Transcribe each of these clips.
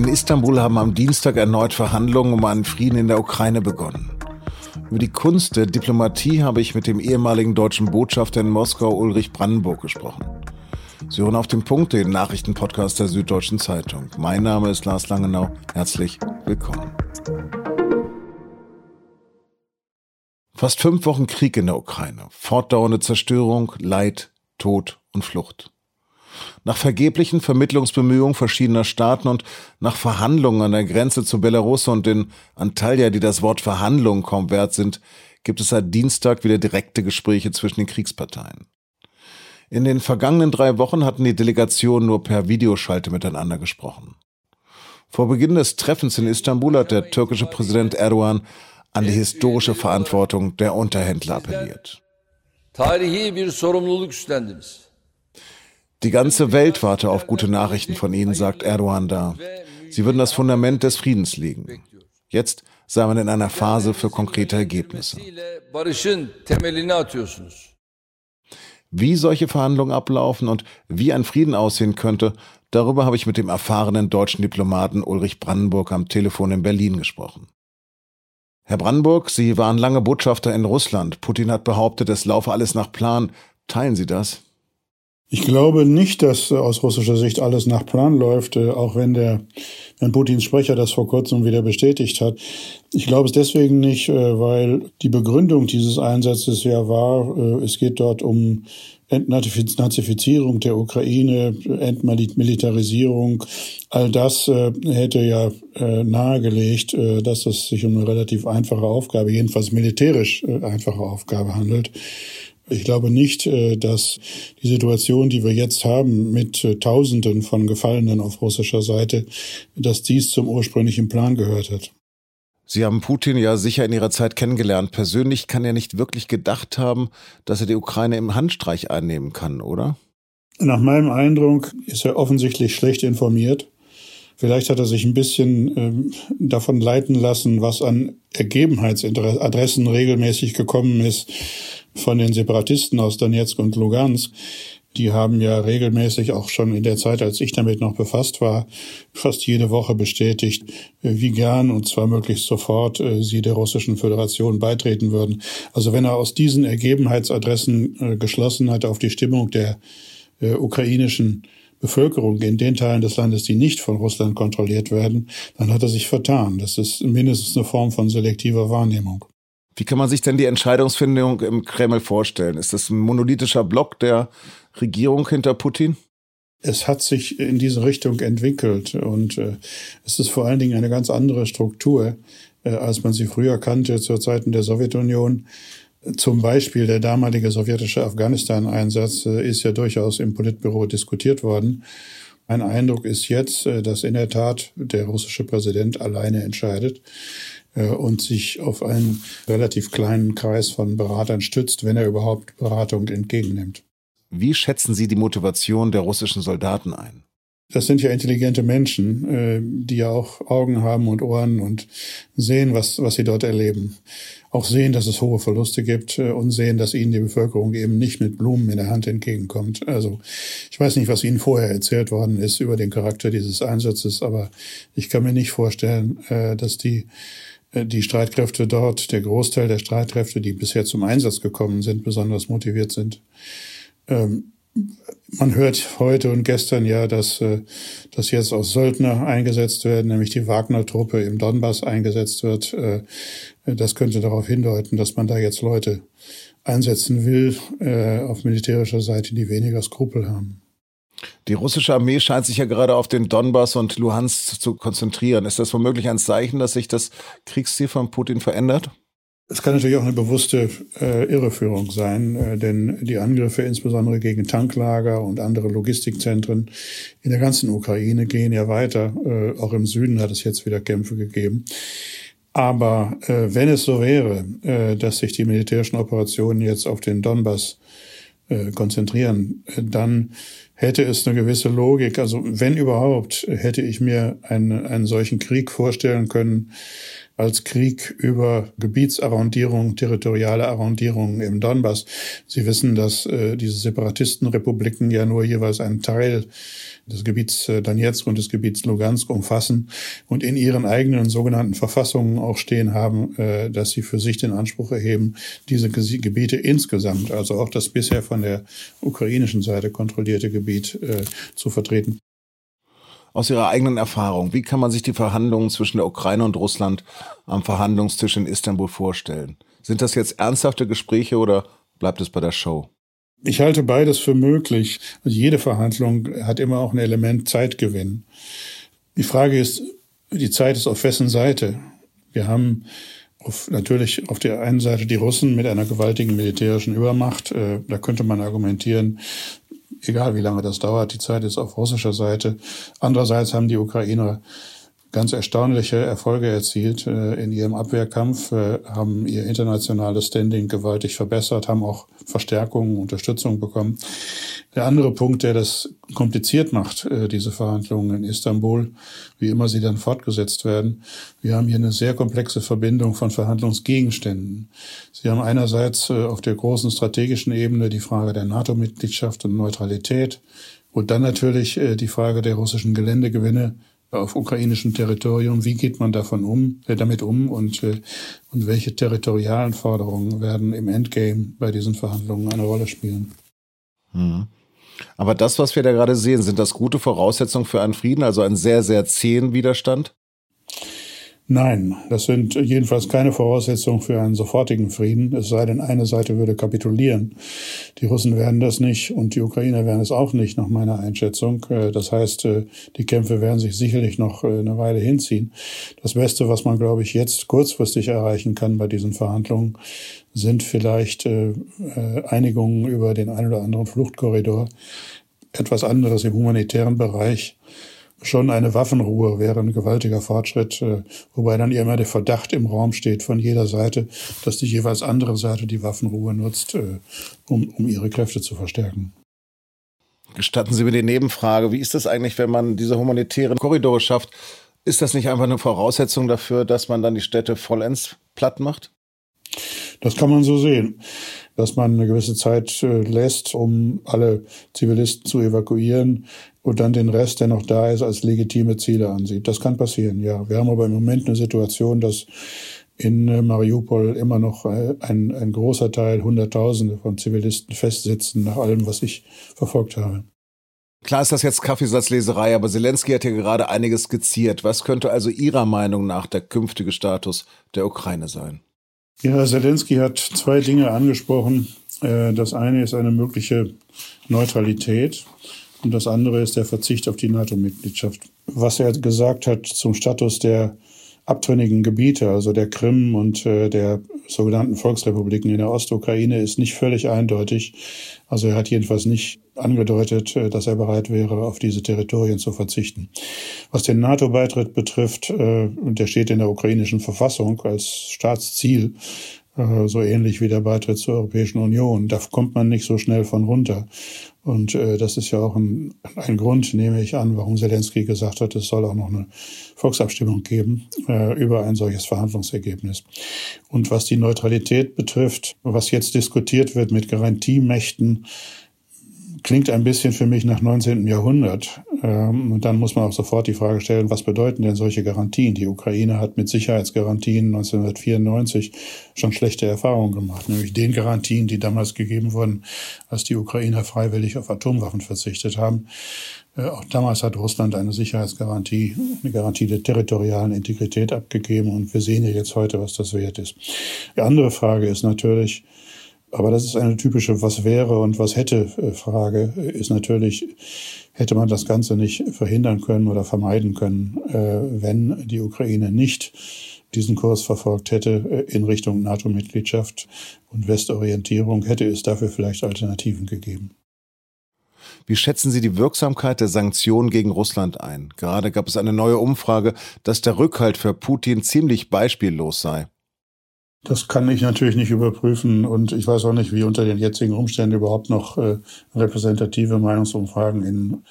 In Istanbul haben am Dienstag erneut Verhandlungen um einen Frieden in der Ukraine begonnen. Über die Kunst der Diplomatie habe ich mit dem ehemaligen deutschen Botschafter in Moskau Ulrich Brandenburg gesprochen. Sie hören auf dem Punkt den Nachrichtenpodcast der Süddeutschen Zeitung. Mein Name ist Lars Langenau. Herzlich willkommen. Fast fünf Wochen Krieg in der Ukraine, fortdauernde Zerstörung, Leid, Tod und Flucht. Nach vergeblichen Vermittlungsbemühungen verschiedener Staaten und nach Verhandlungen an der Grenze zu Belarus und in Antalya, die das Wort Verhandlungen kaum wert sind, gibt es seit Dienstag wieder direkte Gespräche zwischen den Kriegsparteien. In den vergangenen drei Wochen hatten die Delegationen nur per Videoschalte miteinander gesprochen. Vor Beginn des Treffens in Istanbul hat der türkische Präsident Erdogan an die historische Verantwortung der Unterhändler appelliert. Tarihi bir sorumluluk üstlendiniz. Die ganze Welt warte auf gute Nachrichten von Ihnen, sagt Erdogan da. Sie würden das Fundament des Friedens legen. Jetzt sei man in einer Phase für konkrete Ergebnisse. Wie solche Verhandlungen ablaufen und wie ein Frieden aussehen könnte, darüber habe ich mit dem erfahrenen deutschen Diplomaten Ulrich Brandenburg am Telefon in Berlin gesprochen. Herr Brandenburg, Sie waren lange Botschafter in Russland. Putin hat behauptet, es laufe alles nach Plan. Teilen Sie das? Ich glaube nicht, dass aus russischer Sicht alles nach Plan läuft, äh, auch wenn der wenn Putins Sprecher das vor kurzem wieder bestätigt hat. Ich glaube es deswegen nicht, äh, weil die Begründung dieses Einsatzes ja war, äh, es geht dort um Entnazifizierung der Ukraine, Entmilitarisierung. All das hätte ja nahegelegt, dass es sich um eine relativ einfache Aufgabe, jedenfalls militärisch einfache Aufgabe handelt. Ich glaube nicht, äh, dass die Situation, die wir jetzt haben, mit äh, Tausenden von Gefallenen auf russischer Seite, dass dies zum ursprünglichen Plan gehört hat. Sie haben Putin ja sicher in Ihrer Zeit kennengelernt. Persönlich kann er nicht wirklich gedacht haben, dass er die Ukraine im Handstreich einnehmen kann, oder? Nach meinem Eindruck ist er offensichtlich schlecht informiert. Vielleicht hat er sich ein bisschen ähm, davon leiten lassen, was an Ergebenheitsadressen regelmäßig gekommen ist von den Separatisten aus Donetsk und Lugansk. Die haben ja regelmäßig auch schon in der Zeit, als ich damit noch befasst war, fast jede Woche bestätigt, wie gern und zwar möglichst sofort äh, sie der Russischen Föderation beitreten würden. Also wenn er aus diesen Ergebenheitsadressen äh, geschlossen hat auf die Stimmung der äh, ukrainischen Bevölkerung in den Teilen des Landes, die nicht von Russland kontrolliert werden, dann hat er sich vertan. Das ist mindestens eine Form von selektiver Wahrnehmung. Wie kann man sich denn die Entscheidungsfindung im Kreml vorstellen? Ist das ein monolithischer Block der Regierung hinter Putin? Es hat sich in diese Richtung entwickelt und äh, es ist vor allen Dingen eine ganz andere Struktur, äh, als man sie früher kannte zu Zeiten der Sowjetunion. Zum Beispiel der damalige sowjetische Afghanistan-Einsatz äh, ist ja durchaus im Politbüro diskutiert worden. Mein Eindruck ist jetzt, äh, dass in der Tat der russische Präsident alleine entscheidet. Äh, und sich auf einen relativ kleinen Kreis von Beratern stützt, wenn er überhaupt Beratung entgegennimmt. Wie schätzen Sie die Motivation der russischen Soldaten ein? Das sind ja intelligente Menschen, äh, die ja auch Augen haben und Ohren und sehen, was, was sie dort erleben. Auch sehen, dass es hohe Verluste gibt äh, und sehen, dass ihnen die Bevölkerung eben nicht mit Blumen in der Hand entgegenkommt. Also ich weiß nicht, was Ihnen vorher erzählt worden ist über den Charakter dieses Einsatzes, aber ich kann mir nicht vorstellen, dass die die Streitkräfte dort, der Großteil der Streitkräfte, die bisher zum Einsatz gekommen sind, besonders motiviert sind. Ähm, man hört heute und gestern ja, dass, äh, dass jetzt auch Söldner eingesetzt werden, nämlich die Wagner-Truppe im Donbass eingesetzt wird. Äh, das könnte darauf hindeuten, dass man da jetzt Leute einsetzen will auf militärischer Seite, die weniger Skrupel haben. Die russische Armee scheint sich ja gerade auf den Donbass und Luhansk zu konzentrieren. Ist das womöglich ein Zeichen, dass sich das Kriegsziel von Putin verändert? Es kann natürlich auch eine bewusste äh, Irreführung sein, äh, denn die Angriffe insbesondere gegen Tanklager und andere Logistikzentren in der ganzen Ukraine gehen ja weiter. Äh, auch im Süden hat es jetzt wieder Kämpfe gegeben. Aber äh, wenn es so wäre, äh, dass sich die militärischen Operationen jetzt auf den Donbass äh, konzentrieren, dann hätte es eine gewisse Logik. Also wenn überhaupt, hätte ich mir einen, einen solchen Krieg vorstellen können, als Krieg über Gebietsarrondierung, territoriale Arrondierungen im Donbass. Sie wissen, dass äh, diese Separatistenrepubliken ja nur jeweils einen Teil des Gebiets äh, Donetsk und des Gebiets Lugansk umfassen und in ihren eigenen sogenannten Verfassungen auch stehen haben, äh, dass sie für sich den Anspruch erheben, diese Gebiete insgesamt, also auch das bisher von der ukrainischen Seite kontrollierte Gebiet äh, zu vertreten. Aus Ihrer eigenen Erfahrung, wie kann man sich die Verhandlungen zwischen der Ukraine und Russland am Verhandlungstisch in Istanbul vorstellen? Sind das jetzt ernsthafte Gespräche oder bleibt es bei der Show? Ich halte beides für möglich. Also jede Verhandlung hat immer auch ein Element Zeitgewinn. Die Frage ist, die Zeit ist auf wessen Seite? Wir haben auf, natürlich auf der einen Seite die Russen mit einer gewaltigen militärischen Übermacht. Äh, da könnte man argumentieren, egal wie lange das dauert, die Zeit ist auf russischer Seite. Andererseits haben die Ukrainer ganz erstaunliche Erfolge erzielt äh, in ihrem Abwehrkampf, äh, haben ihr internationales Standing gewaltig verbessert, haben auch Verstärkungen, Unterstützung bekommen. Der andere Punkt, der das kompliziert macht, äh, diese Verhandlungen in Istanbul, wie immer sie dann fortgesetzt werden, wir haben hier eine sehr komplexe Verbindung von Verhandlungsgegenständen. Sie haben einerseits auf der großen strategischen Ebene die Frage der NATO-Mitgliedschaft und Neutralität und dann natürlich die Frage der russischen Geländegewinne auf ukrainischem Territorium. Wie geht man davon um, äh, damit um und, äh, und welche territorialen Forderungen werden im Endgame bei diesen Verhandlungen eine Rolle spielen? Hm. Aber das, was wir da gerade sehen, sind das gute Voraussetzungen für einen Frieden, also einen sehr, sehr zähen Widerstand? Nein, das sind jedenfalls keine Voraussetzungen für einen sofortigen Frieden, es sei denn, eine Seite würde kapitulieren. Die Russen werden das nicht und die Ukrainer werden es auch nicht, nach meiner Einschätzung. Äh, das heißt, äh, die Kämpfe werden sich sicherlich noch äh, eine Weile hinziehen. Das Beste, was man, glaube ich, jetzt kurzfristig erreichen kann bei diesen Verhandlungen, sind vielleicht Einigungen über den einen oder anderen Fluchtkorridor, etwas anderes im humanitären Bereich schon eine Waffenruhe wäre ein gewaltiger Fortschritt, äh, wobei dann immer der Verdacht im Raum steht von jeder Seite, dass die jeweils andere Seite die Waffenruhe nutzt, äh, um, um ihre Kräfte zu verstärken. Gestatten Sie mir die Nebenfrage, wie ist das eigentlich, wenn man diese humanitären Korridore schafft? Ist das nicht einfach eine Voraussetzung dafür, dass man dann die Städte vollends platt macht? Das kann man so sehen, dass man eine gewisse Zeit äh, lässt, um alle Zivilisten zu evakuieren und dann den Rest, der noch da ist, als legitime Ziele ansieht. Das kann passieren, ja. Wir haben aber im Moment eine Situation, dass in äh, Mariupol immer noch äh, ein, ein großer Teil, Hunderttausende von Zivilisten festsitzen, nach allem, was ich verfolgt habe. Klar ist das jetzt Kaffeesatzleserei, aber Zelensky hat ja gerade einiges skizziert. Was könnte also Ihrer Meinung nach der künftige Status der Ukraine sein? Ja, Zelensky hat zwei Dinge angesprochen. Äh, das eine ist eine mögliche Neutralität und das andere ist der Verzicht auf die NATO-Mitgliedschaft. Was er gesagt hat zum Status der abtrünnigen Gebiete, also der Krim und äh, der sogenannten Volksrepubliken in der Ostukraine, ist nicht völlig eindeutig. Also er hat jedenfalls nicht angedeutet, äh, dass er bereit wäre, auf diese Territorien zu verzichten. Was den NATO-Beitritt betrifft, äh, der steht in der ukrainischen Verfassung als Staatsziel, so ähnlich wie der Beitritt zur Europäischen Union. Da kommt man nicht so schnell von runter. Und äh, das ist ja auch ein, ein Grund, nehme ich an, warum Zelensky gesagt hat, es soll auch noch eine Volksabstimmung geben äh, über ein solches Verhandlungsergebnis. Und was die Neutralität betrifft, was jetzt diskutiert wird mit Garantiemächten, klingt ein bisschen für mich nach 19. Jahrhundert. Ähm, und dann muss man auch sofort die Frage stellen, was bedeuten denn solche Garantien? Die Ukraine hat mit Sicherheitsgarantien 1994 schon schlechte Erfahrungen gemacht, nämlich den Garantien, die damals gegeben wurden, als die Ukrainer freiwillig auf Atomwaffen verzichtet haben. Äh, auch damals hat Russland eine Sicherheitsgarantie, eine Garantie der territorialen Integrität abgegeben und wir sehen ja jetzt heute, was das wert ist. Die andere Frage ist natürlich, aber das ist eine typische Was wäre und was hätte äh, Frage, ist natürlich, hätte man das Ganze nicht verhindern können oder vermeiden können, äh, wenn die Ukraine nicht diesen Kurs verfolgt hätte äh, in Richtung NATO-Mitgliedschaft und Westorientierung, hätte es dafür vielleicht Alternativen gegeben. Wie schätzen Sie die Wirksamkeit der Sanktionen gegen Russland ein? Gerade gab es eine neue Umfrage, dass der Rückhalt für Putin ziemlich beispiellos sei. Das kann ich natürlich nicht überprüfen und ich weiß auch nicht, wie unter den jetzigen Umständen überhaupt noch äh, repräsentative Meinungsumfragen in,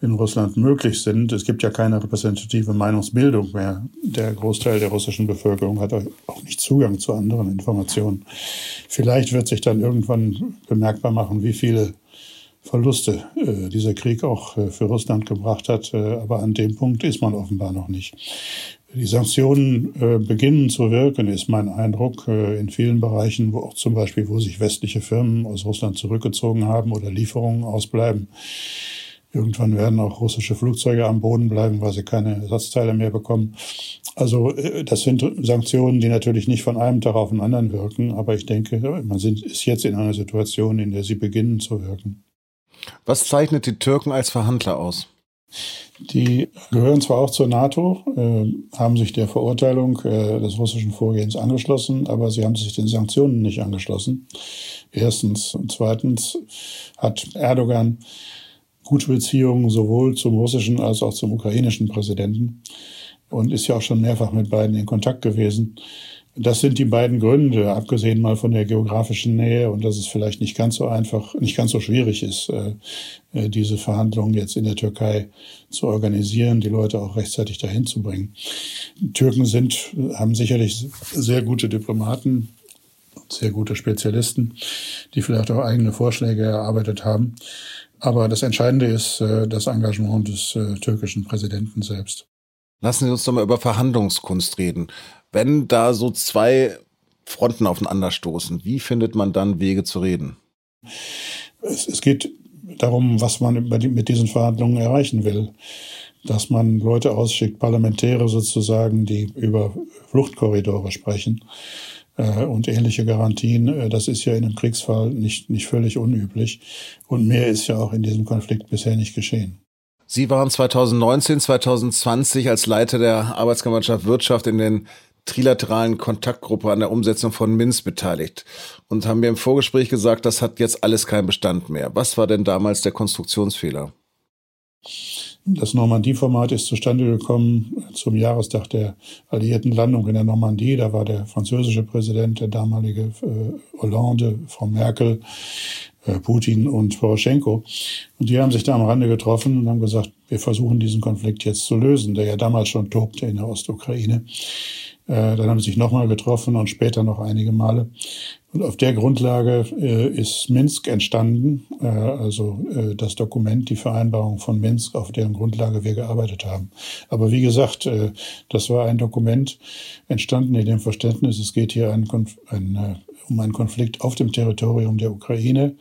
in Russland möglich sind. Es gibt ja keine repräsentative Meinungsbildung mehr. Der Großteil der russischen Bevölkerung hat auch nicht Zugang zu anderen Informationen. Vielleicht wird sich dann irgendwann bemerkbar machen, wie viele Verluste äh, dieser Krieg auch äh, für Russland gebracht hat. Äh, aber an dem Punkt ist man offenbar noch nicht. Die Sanktionen äh, beginnen zu wirken, ist mein Eindruck, äh, in vielen Bereichen, wo auch zum Beispiel, wo sich westliche Firmen aus Russland zurückgezogen haben oder Lieferungen ausbleiben. Irgendwann werden auch russische Flugzeuge am Boden bleiben, weil sie keine Ersatzteile mehr bekommen. Also äh, das sind Sanktionen, die natürlich nicht von einem Tag auf den anderen wirken, aber ich denke, man ist jetzt in einer Situation, in der sie beginnen zu wirken. Was zeichnet die Türken als Verhandler aus? Die gehören zwar auch zur NATO, äh, haben sich der Verurteilung äh, des russischen Vorgehens angeschlossen, aber sie haben sich den Sanktionen nicht angeschlossen. Erstens. Und zweitens hat Erdogan gute Beziehungen sowohl zum russischen als auch zum ukrainischen Präsidenten und ist ja auch schon mehrfach mit beiden in Kontakt gewesen. Das sind die beiden Gründe, abgesehen mal von der geografischen Nähe und dass es vielleicht nicht ganz so einfach, nicht ganz so schwierig ist, äh, äh, diese Verhandlungen jetzt in der Türkei zu organisieren, die Leute auch rechtzeitig dahin zu bringen. Türken sind, haben sicherlich sehr gute Diplomaten, sehr gute Spezialisten, die vielleicht auch eigene Vorschläge erarbeitet haben. Aber das Entscheidende ist äh, das Engagement des türkischen Präsidenten selbst. Lassen Sie uns doch mal über Verhandlungskunst reden. Wenn da so zwei Fronten aufeinanderstoßen, wie findet man dann Wege zu reden? Es, es geht darum, was man mit diesen Verhandlungen erreichen will. Dass man Leute ausschickt, Parlamentäre sozusagen, die über Fluchtkorridore sprechen äh, und ähnliche Garantien. Äh, das ist ja in einem Kriegsfall nicht, nicht völlig unüblich. Und mehr ist ja auch in diesem Konflikt bisher nicht geschehen. Sie waren 2019, 2020 als Leiter der Arbeitsgemeinschaft Wirtschaft in den trilateralen Kontaktgruppe an der Umsetzung von Minsk beteiligt und haben mir im Vorgespräch gesagt, das hat jetzt alles keinen Bestand mehr. Was war denn damals der Konstruktionsfehler? Das Normandie-Format ist zustande gekommen zum Jahrestag der alliierten Landung in der Normandie. Da war der französische Präsident, der damalige äh, Hollande, Frau Merkel, Putin und Poroschenko. Und die haben sich da am Rande getroffen und haben gesagt, wir versuchen diesen Konflikt jetzt zu lösen, der ja damals schon tobte in der Ostukraine. Äh, dann haben sie sich nochmal getroffen und später noch einige Male. Und auf der Grundlage äh, ist Minsk entstanden, äh, also äh, das Dokument, die Vereinbarung von Minsk, auf deren Grundlage wir gearbeitet haben. Aber wie gesagt, äh, das war ein Dokument entstanden in dem Verständnis, es geht hier ein, ein, äh, um einen Konflikt auf dem Territorium der Ukraine.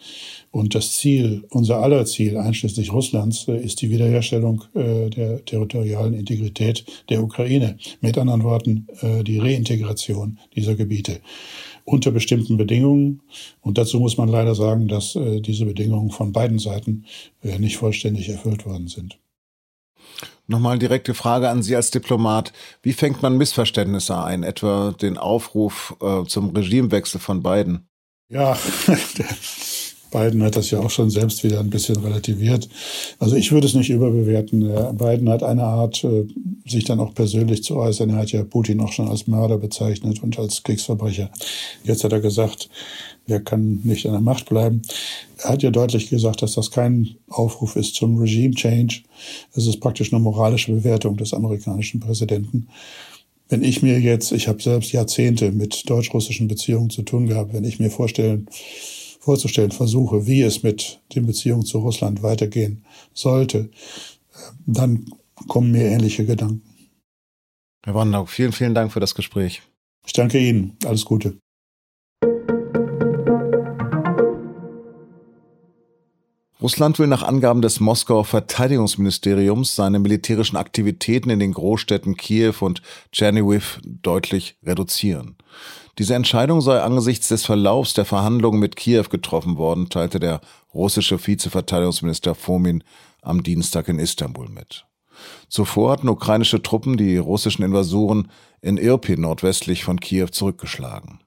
Und das Ziel, unser aller Ziel, einschließlich Russlands, äh, ist die Wiederherstellung der territorialen Integrität der Ukraine. Mit anderen Worten, die Reintegration dieser Gebiete unter bestimmten Bedingungen. Und dazu muss man leider sagen, dass äh, diese Bedingungen von beiden Seiten äh, nicht vollständig erfüllt worden sind. Nochmal direkte Frage an Sie als Diplomat. Wie fängt man Missverständnisse ein, etwa den Aufruf äh, zum Regimewechsel von beiden? Ja, Biden hat das ja auch schon selbst wieder ein bisschen relativiert. Also ich würde es nicht überbewerten. Biden hat eine Art, äh, sich dann auch persönlich zu äußern. Er hat ja Putin auch schon als Mörder bezeichnet und als Kriegsverbrecher. Jetzt hat er gesagt, er kann nicht an der Macht bleiben. Er hat ja deutlich gesagt, dass das kein Aufruf ist zum Regime Change. Es ist praktisch eine moralische Bewertung des amerikanischen Präsidenten. Wenn ich mir jetzt, ich habe selbst Jahrzehnte mit deutsch-russischen Beziehungen zu tun gehabt, wenn ich mir vorstellen vorzustellen versuche, wie es mit den Beziehungen zu Russland weitergehen sollte, dann kommen mir ähnliche Gedanken. Herr Wandau, vielen, vielen Dank für das Gespräch. Ich danke Ihnen. Alles Gute. Russland will nach Angaben des Moskauer Verteidigungsministeriums seine militärischen Aktivitäten in den Großstädten Kiew und Tschernihiv deutlich reduzieren. Diese Entscheidung sei angesichts des Verlaufs der Verhandlungen mit Kiew getroffen worden, teilte der russische Vizeverteidigungsminister Fomin am Dienstag in Istanbul mit. Zuvor hatten ukrainische Truppen die russischen Invasoren in Irpin nordwestlich von Kiew zurückgeschlagen.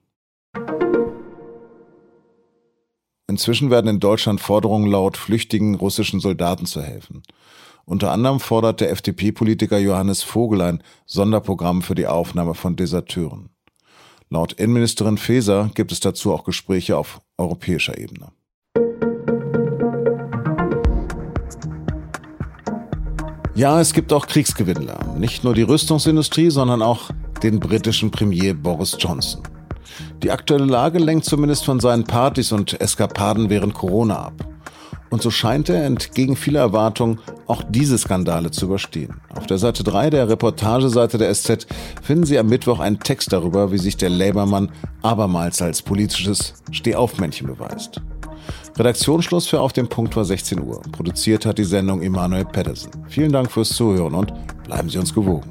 Inzwischen werden in Deutschland Forderungen laut, flüchtigen russischen Soldaten zu helfen. Unter anderem fordert der FDP-Politiker Johannes Vogel ein Sonderprogramm für die Aufnahme von Deserteuren. Laut Innenministerin Faeser gibt es dazu auch Gespräche auf europäischer Ebene. Ja, es gibt auch Kriegsgewinnler. Nicht nur die Rüstungsindustrie, sondern auch den britischen Premier Boris Johnson. Die aktuelle Lage lenkt zumindest von seinen Partys und Eskapaden während Corona ab. Und so scheint er entgegen vieler Erwartungen auch diese Skandale zu überstehen. Auf der Seite 3 der Reportageseite der SZ finden Sie am Mittwoch einen Text darüber, wie sich der Labour-Mann abermals als politisches Stehaufmännchen beweist. Redaktionsschluss für Auf dem Punkt war 16 Uhr. Produziert hat die Sendung Emanuel Pedersen. Vielen Dank fürs Zuhören und bleiben Sie uns gewogen.